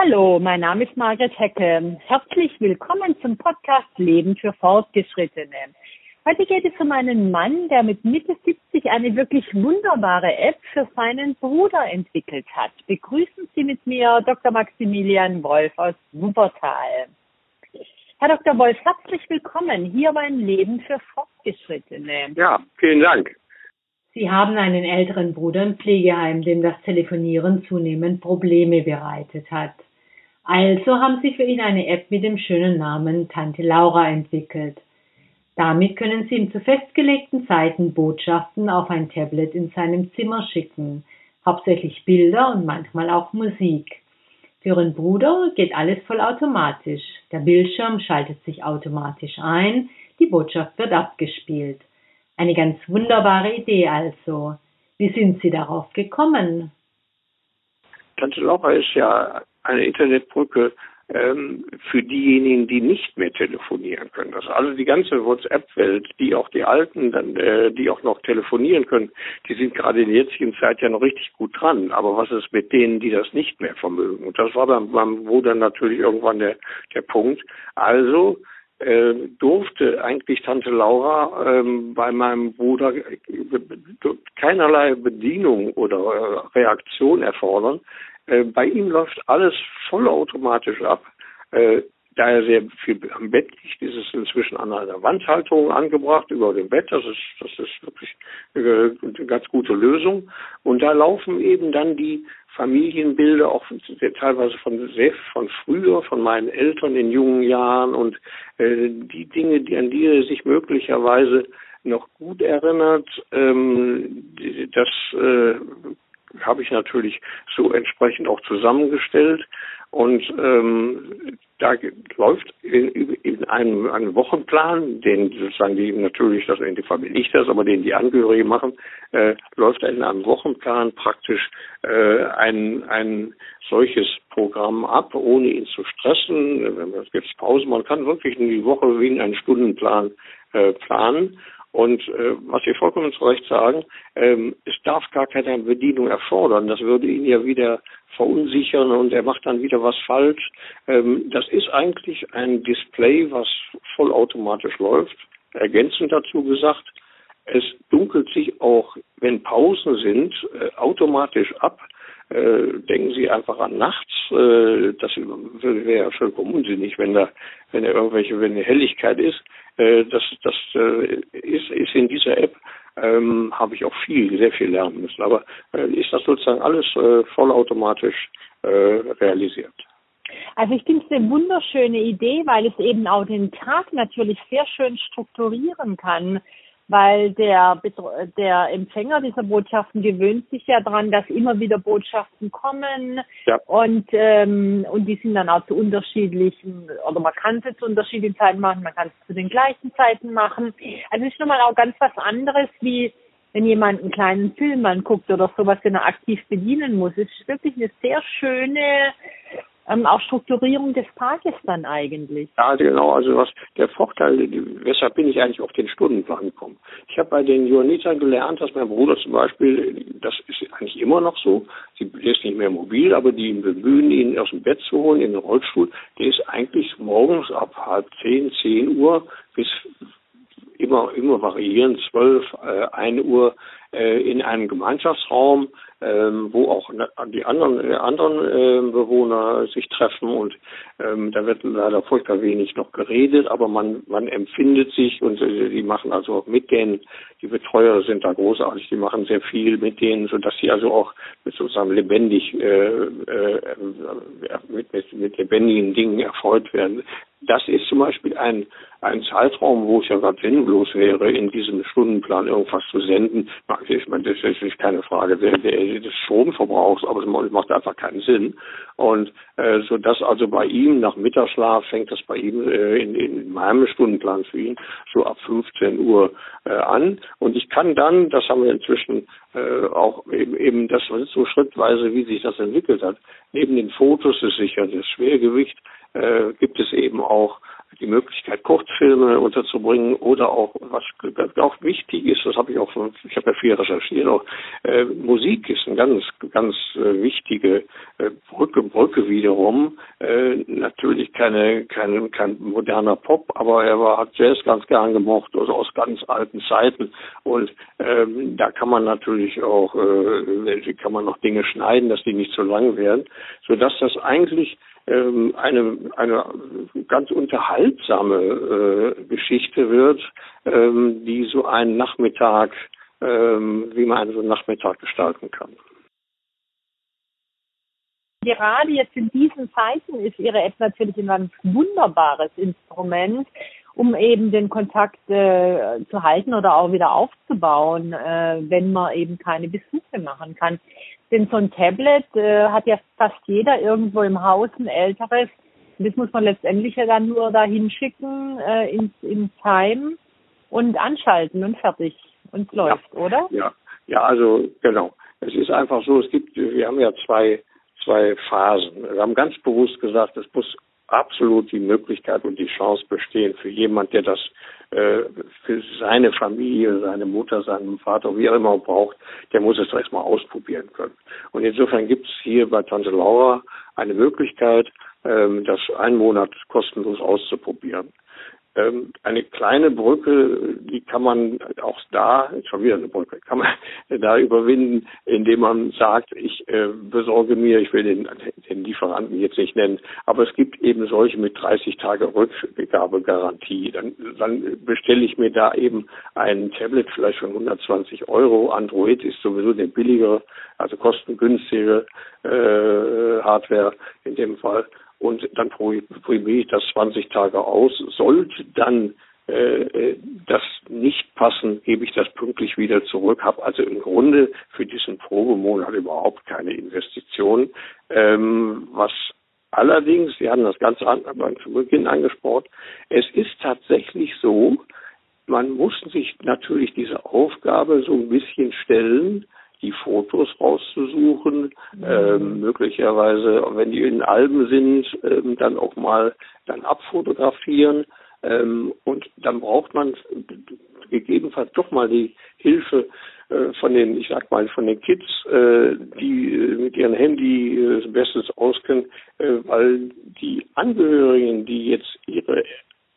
Hallo, mein Name ist Margret Hecke. Herzlich willkommen zum Podcast Leben für Fortgeschrittene. Heute geht es um einen Mann, der mit Mitte 70 eine wirklich wunderbare App für seinen Bruder entwickelt hat. Begrüßen Sie mit mir Dr. Maximilian Wolf aus Wuppertal. Herr Dr. Wolf, herzlich willkommen hier beim Leben für Fortgeschrittene. Ja, vielen Dank. Sie haben einen älteren Bruder im Pflegeheim, dem das Telefonieren zunehmend Probleme bereitet hat. Also haben sie für ihn eine App mit dem schönen Namen Tante Laura entwickelt. Damit können Sie ihm zu festgelegten Zeiten Botschaften auf ein Tablet in seinem Zimmer schicken, hauptsächlich Bilder und manchmal auch Musik. Für Ihren Bruder geht alles vollautomatisch. Der Bildschirm schaltet sich automatisch ein, die Botschaft wird abgespielt. Eine ganz wunderbare Idee also. Wie sind Sie darauf gekommen? Tante Laura ist ja eine Internetbrücke ähm, für diejenigen, die nicht mehr telefonieren können. Also, also die ganze WhatsApp-Welt, die auch die Alten, dann, äh, die auch noch telefonieren können, die sind gerade in der jetzigen Zeit ja noch richtig gut dran. Aber was ist mit denen, die das nicht mehr vermögen? Und das war dann beim Bruder natürlich irgendwann der, der Punkt. Also äh, durfte eigentlich Tante Laura ähm, bei meinem Bruder äh, keinerlei Bedienung oder äh, Reaktion erfordern. Äh, bei ihm läuft alles vollautomatisch ab. Äh, da er sehr viel am Bett liegt, ist es inzwischen an einer Wandhaltung angebracht über dem Bett. Das ist, das ist wirklich eine ganz gute Lösung. Und da laufen eben dann die Familienbilder, auch teilweise von sehr von früher, von meinen Eltern in jungen Jahren und äh, die Dinge, die an die er sich möglicherweise noch gut erinnert, ähm, das äh, habe ich natürlich so entsprechend auch zusammengestellt. Und ähm, da läuft in, in einem, einem Wochenplan, den sozusagen die natürlich das in die Familie nicht das, aber den die Angehörigen machen, äh, läuft in einem Wochenplan praktisch äh, ein, ein solches Programm ab, ohne ihn zu stressen. Wenn man jetzt Pause, man kann wirklich die Woche wie in einen Stundenplan äh, planen. Und äh, was Sie vollkommen zu Recht sagen, ähm, es darf gar keine Bedienung erfordern. Das würde ihn ja wieder verunsichern und er macht dann wieder was falsch. Ähm, das ist eigentlich ein Display, was vollautomatisch läuft. Ergänzend dazu gesagt, es dunkelt sich auch, wenn Pausen sind, äh, automatisch ab. Äh, denken Sie einfach an nachts. Äh, das wäre ja vollkommen unsinnig, wenn da, wenn da irgendwelche, wenn eine Helligkeit ist. Äh, das, das äh, ist, ist in dieser App ähm, habe ich auch viel, sehr viel lernen müssen. Aber äh, ist das sozusagen alles vollautomatisch realisiert. Also ich finde es eine wunderschöne Idee, weil es eben auch den Tag natürlich sehr schön strukturieren kann weil der, der Empfänger dieser Botschaften gewöhnt sich ja daran, dass immer wieder Botschaften kommen ja. und, ähm, und die sind dann auch zu unterschiedlichen, oder man kann es zu unterschiedlichen Zeiten machen, man kann es zu den gleichen Zeiten machen. Also es ist nochmal auch ganz was anderes, wie wenn jemand einen kleinen Film anguckt oder sowas, den er aktiv bedienen muss. Es ist wirklich eine sehr schöne ähm, auch Strukturierung des Tages dann eigentlich. Ja, genau. Also was der Vorteil, weshalb bin ich eigentlich auf den Stundenplan gekommen? Ich habe bei den Johannitern gelernt, dass mein Bruder zum Beispiel, das ist eigentlich immer noch so, sie ist nicht mehr mobil, aber die bemühen ihn aus dem Bett zu holen in den Rollstuhl. Der ist eigentlich morgens ab halb zehn, zehn Uhr bis immer, immer variieren, zwölf, äh, eine Uhr äh, in einem Gemeinschaftsraum, ähm, wo auch die anderen, äh, anderen äh, Bewohner sich treffen und ähm, da wird leider furchtbar wenig noch geredet, aber man, man empfindet sich und äh, die machen also mit denen, die Betreuer sind da großartig, die machen sehr viel mit denen, sodass sie also auch mit sozusagen lebendig, äh, äh, mit, mit, mit lebendigen Dingen erfreut werden. Das ist zum Beispiel ein, ein Zeitraum, wo es ja gerade sinnlos wäre, in diesem Stundenplan irgendwas zu senden. Ich meine, das ist keine Frage des Stromverbrauchs, aber es macht einfach keinen Sinn. Und äh, so dass also bei ihm nach Mittagsschlaf fängt das bei ihm äh, in, in meinem Stundenplan für ihn so ab 15 Uhr äh, an. Und ich kann dann, das haben wir inzwischen äh, auch eben, eben das so schrittweise, wie sich das entwickelt hat, neben den Fotos ist sicher das Schwergewicht, äh, gibt es eben auch die Möglichkeit, Kurzfilme unterzubringen oder auch, was auch wichtig ist, das habe ich auch, ich habe ja viel recherchiert, auch äh, Musik ist eine ganz, ganz äh, wichtige äh, Brücke, Brücke wiederum. Äh, natürlich keine, keine, kein moderner Pop, aber er war, hat Jazz ganz gern gemocht, also aus ganz alten Zeiten. Und ähm, da kann man natürlich auch, äh, kann man noch Dinge schneiden, dass die nicht zu lang werden, sodass das eigentlich ähm, eine, eine ganz unterhaltsame äh, Geschichte wird, ähm, die so einen Nachmittag, ähm, wie man so einen Nachmittag gestalten kann. Gerade jetzt in diesen Zeiten ist Ihre App natürlich ein wunderbares Instrument, um eben den Kontakt äh, zu halten oder auch wieder aufzubauen, äh, wenn man eben keine Besuche machen kann. Denn so ein Tablet äh, hat ja fast jeder irgendwo im Haus ein älteres. Das muss man letztendlich ja dann nur da hinschicken äh, ins, ins Heim und anschalten und fertig. Und es läuft, ja. oder? Ja, ja, also genau. Es ist einfach so, es gibt, wir haben ja zwei, zwei Phasen. Wir haben ganz bewusst gesagt, es muss absolut die Möglichkeit und die Chance bestehen für jemand, der das äh, für seine Familie, seine Mutter, seinen Vater, wie er immer braucht, der muss es erstmal ausprobieren können. Und insofern gibt es hier bei Tante Laura eine Möglichkeit, ähm, das einen Monat kostenlos auszuprobieren. Ähm, eine kleine Brücke, die kann man auch da, schon wieder eine Brücke, kann man da überwinden, indem man sagt, ich äh, besorge mir, ich will den, den Lieferanten jetzt nicht nennen, aber es gibt eben solche mit 30 Tage Rückgabegarantie. Dann, dann bestelle ich mir da eben ein Tablet vielleicht von 120 Euro. Android ist sowieso der billigere, also kostengünstige äh, Hardware in dem Fall und dann probiere ich das 20 Tage aus. Sollte dann äh, äh, das nicht passen, gebe ich das pünktlich wieder zurück, habe also im Grunde für diesen Probemonat überhaupt keine Investition. Ähm, was allerdings, Sie haben das ganz zu Beginn angesprochen, es ist tatsächlich so, man muss sich natürlich diese Aufgabe so ein bisschen stellen, die Fotos rauszusuchen, mhm. ähm, möglicherweise, wenn die in Alben sind, ähm, dann auch mal dann abfotografieren. Ähm, und dann braucht man gegebenenfalls doch mal die Hilfe äh, von den, ich sag mal, von den Kids, äh, die äh, mit ihrem Handy äh, bestens auskennen, äh, weil die Angehörigen, die jetzt ihre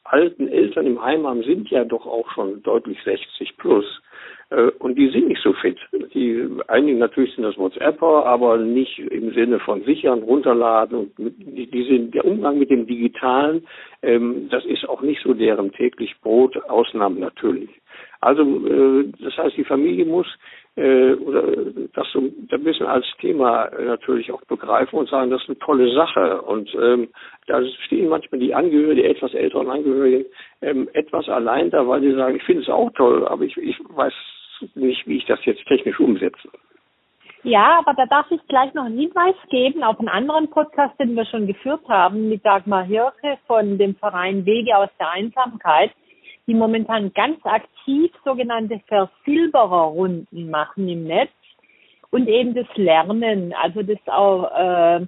alten Eltern im Heim haben, sind ja doch auch schon deutlich 60 plus. Äh, und die sind nicht so fit. Die, einige natürlich sind das WhatsApper, aber nicht im Sinne von sichern, runterladen und die, die sind, der Umgang mit dem Digitalen, ähm, das ist auch nicht so deren täglich Brot, Ausnahmen natürlich. Also äh, das heißt, die Familie muss äh, oder das so ein bisschen als Thema natürlich auch begreifen und sagen, das ist eine tolle Sache. Und ähm, da stehen manchmal die Angehörigen, die etwas älteren Angehörigen, ähm, etwas allein da, weil sie sagen, ich finde es auch toll, aber ich, ich weiß nicht, wie ich das jetzt technisch umsetze. Ja, aber da darf ich gleich noch einen Hinweis geben auf einen anderen Podcast, den wir schon geführt haben mit Dagmar Hirche von dem Verein Wege aus der Einsamkeit, die momentan ganz aktiv sogenannte Versilbererrunden machen im Netz und eben das Lernen, also das auch äh,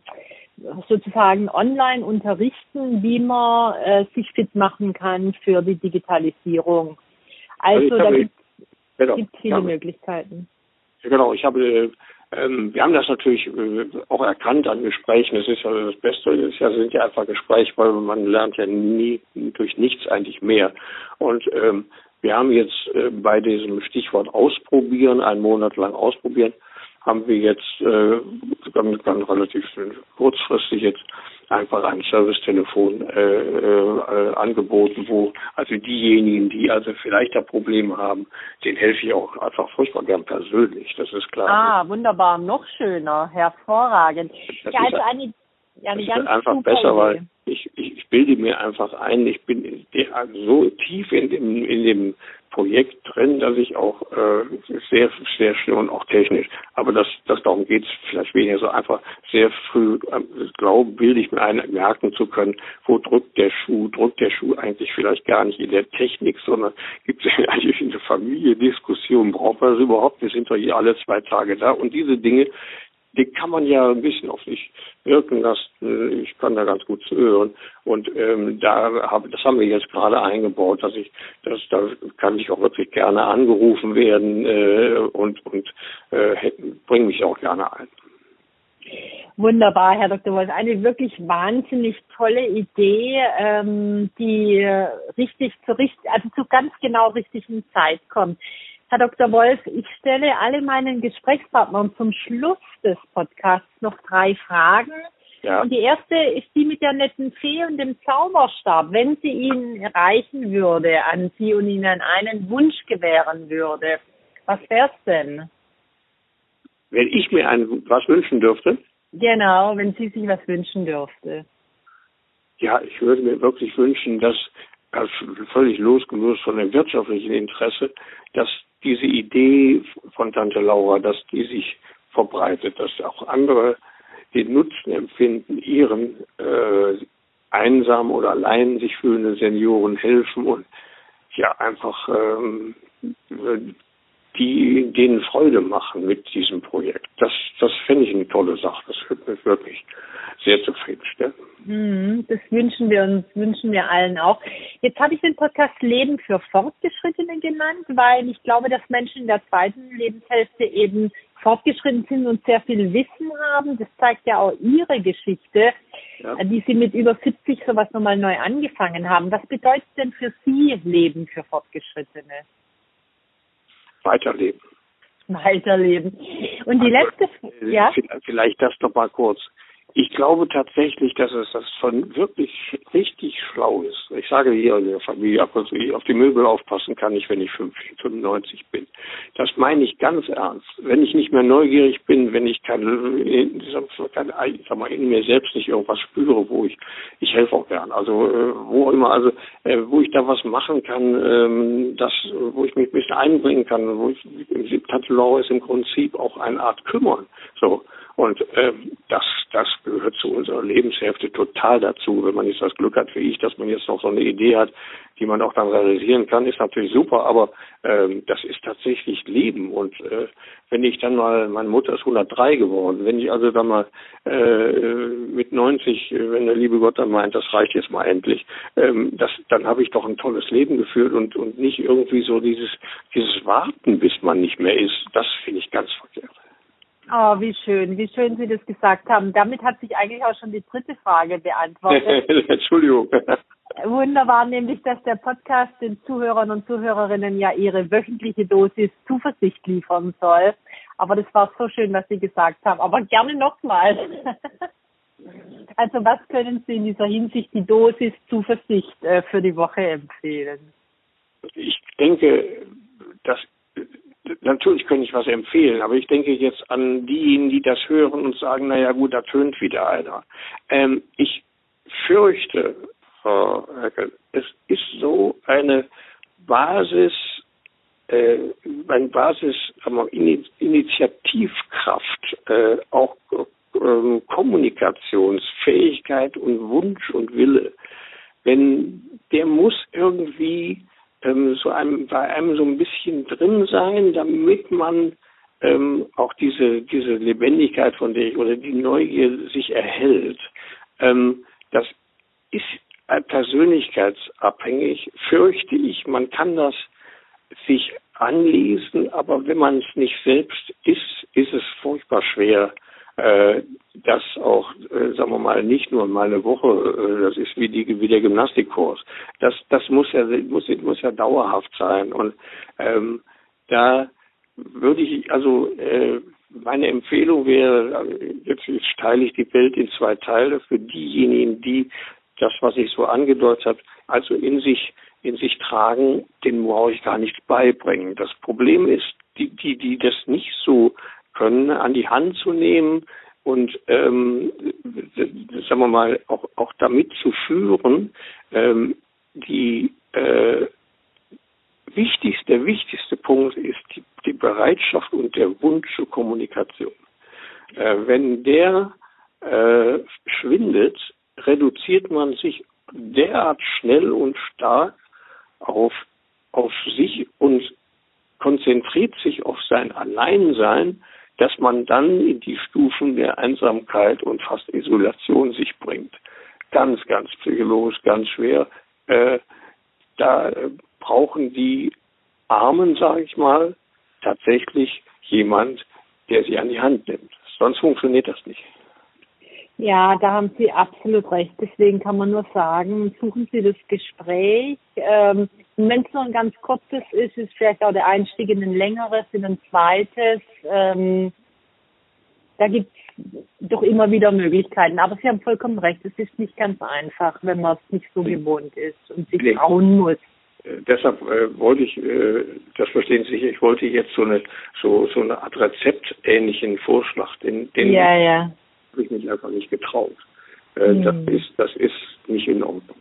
sozusagen online unterrichten, wie man äh, sich fit machen kann für die Digitalisierung. Also, also da gibt Genau. gibt viele ja. Möglichkeiten. Genau, ich habe, ähm, wir haben das natürlich äh, auch erkannt an Gesprächen. Das ist ja das Beste, ist ja, sind ja einfach Gespräche, weil man lernt ja nie durch nichts eigentlich mehr. Und ähm, wir haben jetzt äh, bei diesem Stichwort ausprobieren, einen Monat lang ausprobieren, haben wir jetzt äh, ganz, ganz relativ kurzfristig jetzt einfach ein Servicetelefon äh, äh, angeboten, wo also diejenigen, die also vielleicht da Probleme haben, denen helfe ich auch einfach furchtbar gern persönlich, das ist klar. Ah, wunderbar, noch schöner, hervorragend. Das ja, also eine, ja, eine ganz einfach besser, weil ich, ich, ich bilde mir einfach ein, ich bin so tief in dem, in dem Projekt drin, dass ich auch äh, sehr, sehr schnell und auch technisch, aber das, das darum geht es vielleicht weniger so einfach. Sehr früh, äh, glaube, bilde ich mir ein, merken zu können, wo drückt der Schuh, drückt der Schuh eigentlich vielleicht gar nicht in der Technik, sondern gibt es eigentlich in der Familie Diskussion, braucht man das überhaupt? Wir sind doch hier alle zwei Tage da. Und diese Dinge, den kann man ja ein bisschen auf sich wirken lassen. Ich kann da ganz gut zuhören. Und ähm, da hab, das haben wir jetzt gerade eingebaut, dass ich, dass da kann ich auch wirklich gerne angerufen werden äh, und und äh, bringe mich auch gerne ein. Wunderbar, Herr Dr. Wolf. Eine wirklich wahnsinnig tolle Idee, ähm, die richtig zu richtig, also zu ganz genau richtigen Zeit kommt. Herr Dr. Wolf, ich stelle alle meinen Gesprächspartnern zum Schluss des Podcasts noch drei Fragen. Ja. Und die erste ist die mit der netten Fee und dem Zauberstab. Wenn sie ihn erreichen würde an Sie und Ihnen einen Wunsch gewähren würde, was wär's denn? Wenn ich mir ein, was wünschen dürfte? Genau, wenn sie sich was wünschen dürfte. Ja, ich würde mir wirklich wünschen, dass, also völlig losgelöst von dem wirtschaftlichen Interesse, dass diese Idee von Tante Laura, dass die sich verbreitet, dass auch andere den Nutzen empfinden, ihren äh, einsam oder allein sich fühlenden Senioren helfen und ja einfach ähm, die denen Freude machen mit diesem Projekt. Das, das fände ich eine tolle Sache. Das würde mich wirklich sehr zufriedenstellen. Hm, das wünschen wir uns, wünschen wir allen auch. Jetzt habe ich den Podcast Leben für Fortgeschrittene genannt, weil ich glaube, dass Menschen in der zweiten Lebenshälfte eben fortgeschritten sind und sehr viel Wissen haben. Das zeigt ja auch Ihre Geschichte, ja. die Sie mit über 70 sowas nochmal neu angefangen haben. Was bedeutet denn für Sie Leben für Fortgeschrittene? Weiterleben. Weiterleben. Und die also, letzte, ja? Vielleicht das noch mal kurz. Ich glaube tatsächlich, dass es das von wirklich richtig schlau ist. Ich sage hier in der Familie ab und zu, auf die Möbel aufpassen kann ich, wenn ich 50, 95 bin. Das meine ich ganz ernst. Wenn ich nicht mehr neugierig bin, wenn ich keine ich sag mal, in mir selbst nicht irgendwas spüre, wo ich, ich helfe auch gern. Also, äh, wo immer, also, äh, wo ich da was machen kann, ähm, das, wo ich mich ein bisschen einbringen kann, wo ich, Laura ist im Prinzip auch eine Art kümmern. So. Und ähm, das, das gehört zu unserer Lebenshälfte total dazu. Wenn man jetzt das Glück hat wie ich, dass man jetzt noch so eine Idee hat, die man auch dann realisieren kann, ist natürlich super, aber ähm, das ist tatsächlich Leben. Und äh, wenn ich dann mal, meine Mutter ist 103 geworden, wenn ich also dann mal äh, mit 90, wenn der liebe Gott dann meint, das reicht jetzt mal endlich, ähm, das, dann habe ich doch ein tolles Leben geführt und, und nicht irgendwie so dieses, dieses Warten, bis man nicht mehr ist. Das finde ich ganz verkehrt. Oh, wie schön, wie schön Sie das gesagt haben. Damit hat sich eigentlich auch schon die dritte Frage beantwortet. Entschuldigung. Wunderbar, nämlich, dass der Podcast den Zuhörern und Zuhörerinnen ja ihre wöchentliche Dosis Zuversicht liefern soll. Aber das war so schön, was Sie gesagt haben. Aber gerne nochmal. Also was können Sie in dieser Hinsicht die Dosis Zuversicht äh, für die Woche empfehlen? Ich denke, dass natürlich könnte ich was empfehlen, aber ich denke jetzt an diejenigen, die das hören und sagen, naja gut, da tönt wieder einer. Ähm, ich fürchte, Frau Herkel, es ist so eine Basis, äh, eine Basis, aber Initiativkraft, äh, auch äh, Kommunikationsfähigkeit und Wunsch und Wille. Wenn der muss irgendwie ähm, so einem, bei einem so ein bisschen drin sein, damit man ähm, auch diese, diese Lebendigkeit von der ich, oder die Neugier sich erhält. Ähm, das ist persönlichkeitsabhängig, fürchte ich. Man kann das sich anlesen, aber wenn man es nicht selbst ist, ist es furchtbar schwer, äh, das auch, äh, sagen wir mal, nicht nur mal eine Woche, äh, das ist wie die wie der Gymnastikkurs. Das das muss ja muss muss ja dauerhaft sein und ähm, da würde ich also äh, meine Empfehlung wäre jetzt, teile ich die Welt in zwei Teile für diejenigen, die das, was ich so angedeutet habe, also in sich in sich tragen, denen brauche ich gar nichts beibringen. Das Problem ist, die, die, die das nicht so können, an die Hand zu nehmen und ähm, sagen wir mal auch, auch damit zu führen, ähm, die äh, wichtigste, der wichtigste Punkt ist die, die Bereitschaft und der Wunsch zur Kommunikation. Äh, wenn der äh, schwindet, reduziert man sich derart schnell und stark auf, auf sich und konzentriert sich auf sein Alleinsein, dass man dann in die Stufen der Einsamkeit und fast Isolation sich bringt. Ganz, ganz psychologisch, ganz schwer. Äh, da äh, brauchen die Armen, sage ich mal, tatsächlich jemand, der sie an die Hand nimmt. Sonst funktioniert das nicht. Ja, da haben Sie absolut recht. Deswegen kann man nur sagen, suchen Sie das Gespräch. Ähm, wenn es nur ein ganz kurzes ist, ist vielleicht auch der Einstieg in ein längeres, in ein zweites. Ähm, da gibt es doch immer wieder Möglichkeiten. Aber Sie haben vollkommen recht, es ist nicht ganz einfach, wenn man es nicht so gewohnt ist und sich nee. trauen muss. Äh, deshalb äh, wollte ich, äh, das verstehen Sie sicher, ich wollte jetzt so eine so so eine Art Rezeptähnlichen Vorschlag, den, den ja, ja habe ich mich einfach nicht getraut. Äh, mhm. Das ist, das ist nicht in Ordnung.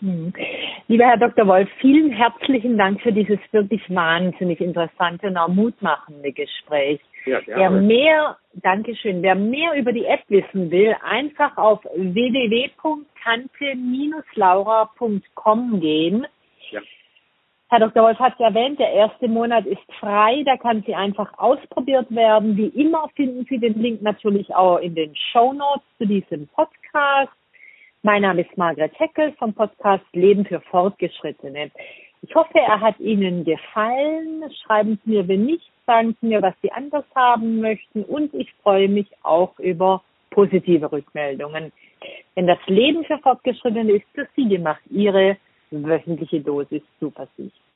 Mhm. Lieber Herr Dr. Wolf, vielen herzlichen Dank für dieses wirklich wahnsinnig interessante und auch mutmachende Gespräch. Ja, wer mehr, Dankeschön, wer mehr über die App wissen will, einfach auf www.tante-laura.com gehen Herr Dr. Wolf hat es erwähnt, der erste Monat ist frei, da kann sie einfach ausprobiert werden. Wie immer finden Sie den Link natürlich auch in den Show Notes zu diesem Podcast. Mein Name ist Margret Heckel vom Podcast Leben für Fortgeschrittene. Ich hoffe, er hat Ihnen gefallen. Schreiben Sie mir, wenn nicht, sagen Sie mir, was Sie anders haben möchten. Und ich freue mich auch über positive Rückmeldungen. Denn das Leben für Fortgeschrittene ist für Sie gemacht. Ihre wöchentliche Dosis Supersicht.